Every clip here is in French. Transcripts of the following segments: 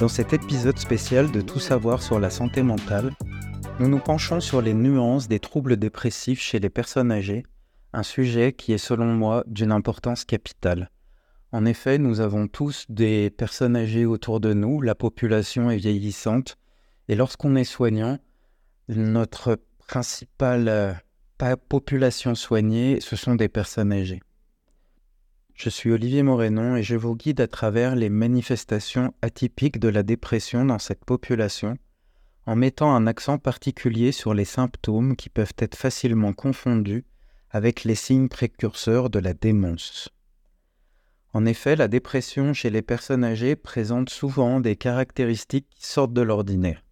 Dans cet épisode spécial de Tout savoir sur la santé mentale, nous nous penchons sur les nuances des troubles dépressifs chez les personnes âgées, un sujet qui est selon moi d'une importance capitale. En effet, nous avons tous des personnes âgées autour de nous, la population est vieillissante, et lorsqu'on est soignant, notre principale euh, population soignée, ce sont des personnes âgées. Je suis Olivier Morénon et je vous guide à travers les manifestations atypiques de la dépression dans cette population, en mettant un accent particulier sur les symptômes qui peuvent être facilement confondus avec les signes précurseurs de la démence. En effet, la dépression chez les personnes âgées présente souvent des caractéristiques qui sortent de l'ordinaire.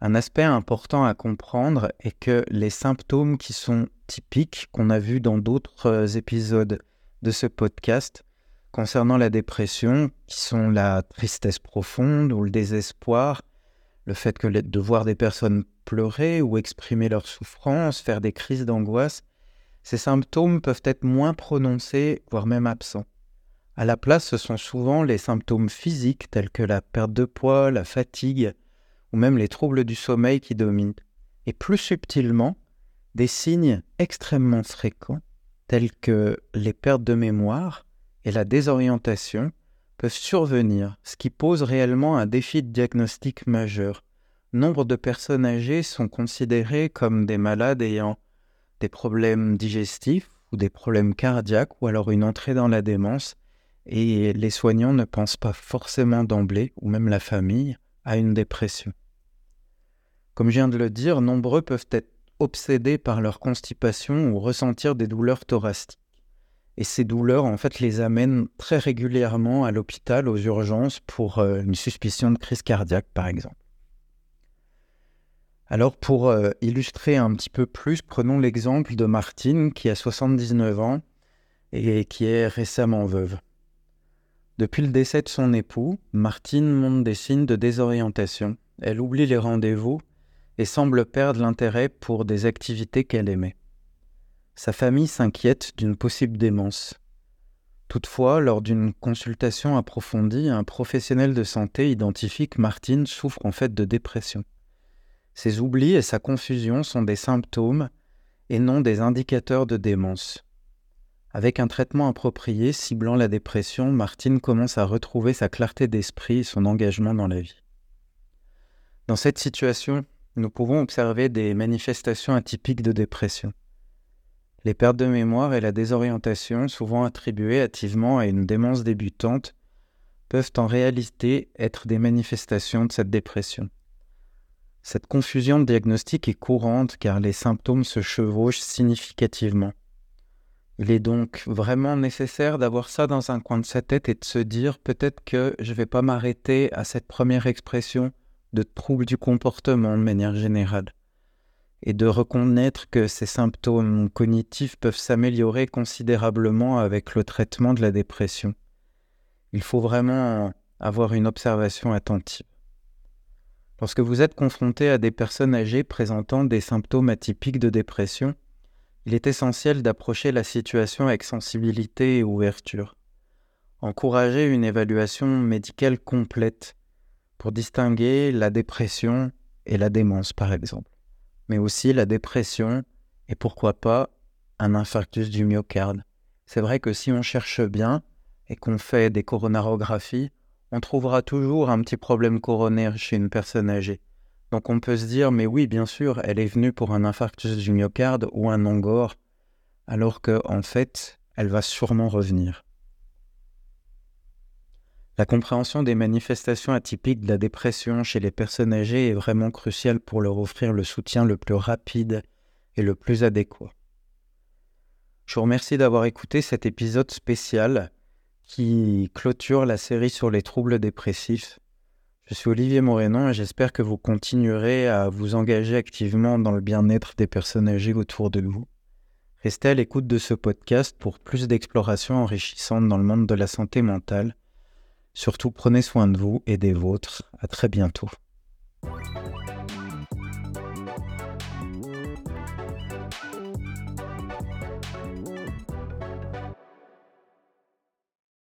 Un aspect important à comprendre est que les symptômes qui sont typiques, qu'on a vus dans d'autres épisodes de ce podcast concernant la dépression, qui sont la tristesse profonde ou le désespoir, le fait que de voir des personnes pleurer ou exprimer leur souffrance, faire des crises d'angoisse, ces symptômes peuvent être moins prononcés, voire même absents. À la place, ce sont souvent les symptômes physiques tels que la perte de poids, la fatigue, ou même les troubles du sommeil qui dominent. Et plus subtilement, des signes extrêmement fréquents tels que les pertes de mémoire et la désorientation peuvent survenir, ce qui pose réellement un défi de diagnostic majeur. Nombre de personnes âgées sont considérées comme des malades ayant des problèmes digestifs ou des problèmes cardiaques ou alors une entrée dans la démence et les soignants ne pensent pas forcément d'emblée, ou même la famille, à une dépression. Comme je viens de le dire, nombreux peuvent être obsédés par leur constipation ou ressentir des douleurs thoraciques. Et ces douleurs, en fait, les amènent très régulièrement à l'hôpital, aux urgences, pour euh, une suspicion de crise cardiaque, par exemple. Alors, pour euh, illustrer un petit peu plus, prenons l'exemple de Martine, qui a 79 ans et qui est récemment veuve. Depuis le décès de son époux, Martine montre des signes de désorientation. Elle oublie les rendez-vous et semble perdre l'intérêt pour des activités qu'elle aimait. Sa famille s'inquiète d'une possible démence. Toutefois, lors d'une consultation approfondie, un professionnel de santé identifie que Martine souffre en fait de dépression. Ses oublis et sa confusion sont des symptômes et non des indicateurs de démence. Avec un traitement approprié ciblant la dépression, Martine commence à retrouver sa clarté d'esprit et son engagement dans la vie. Dans cette situation, nous pouvons observer des manifestations atypiques de dépression. Les pertes de mémoire et la désorientation, souvent attribuées hâtivement à une démence débutante, peuvent en réalité être des manifestations de cette dépression. Cette confusion de diagnostic est courante car les symptômes se chevauchent significativement. Il est donc vraiment nécessaire d'avoir ça dans un coin de sa tête et de se dire peut-être que je ne vais pas m'arrêter à cette première expression de troubles du comportement de manière générale, et de reconnaître que ces symptômes cognitifs peuvent s'améliorer considérablement avec le traitement de la dépression. Il faut vraiment avoir une observation attentive. Lorsque vous êtes confronté à des personnes âgées présentant des symptômes atypiques de dépression, il est essentiel d'approcher la situation avec sensibilité et ouverture. Encourager une évaluation médicale complète pour distinguer la dépression et la démence, par exemple, mais aussi la dépression et pourquoi pas un infarctus du myocarde. C'est vrai que si on cherche bien et qu'on fait des coronarographies, on trouvera toujours un petit problème coronaire chez une personne âgée. Donc on peut se dire, mais oui, bien sûr, elle est venue pour un infarctus du myocarde ou un angor, alors qu'en en fait, elle va sûrement revenir. La compréhension des manifestations atypiques de la dépression chez les personnes âgées est vraiment cruciale pour leur offrir le soutien le plus rapide et le plus adéquat. Je vous remercie d'avoir écouté cet épisode spécial qui clôture la série sur les troubles dépressifs. Je suis Olivier Morénon et j'espère que vous continuerez à vous engager activement dans le bien-être des personnes âgées autour de vous. Restez à l'écoute de ce podcast pour plus d'explorations enrichissantes dans le monde de la santé mentale Surtout, prenez soin de vous et des vôtres. À très bientôt.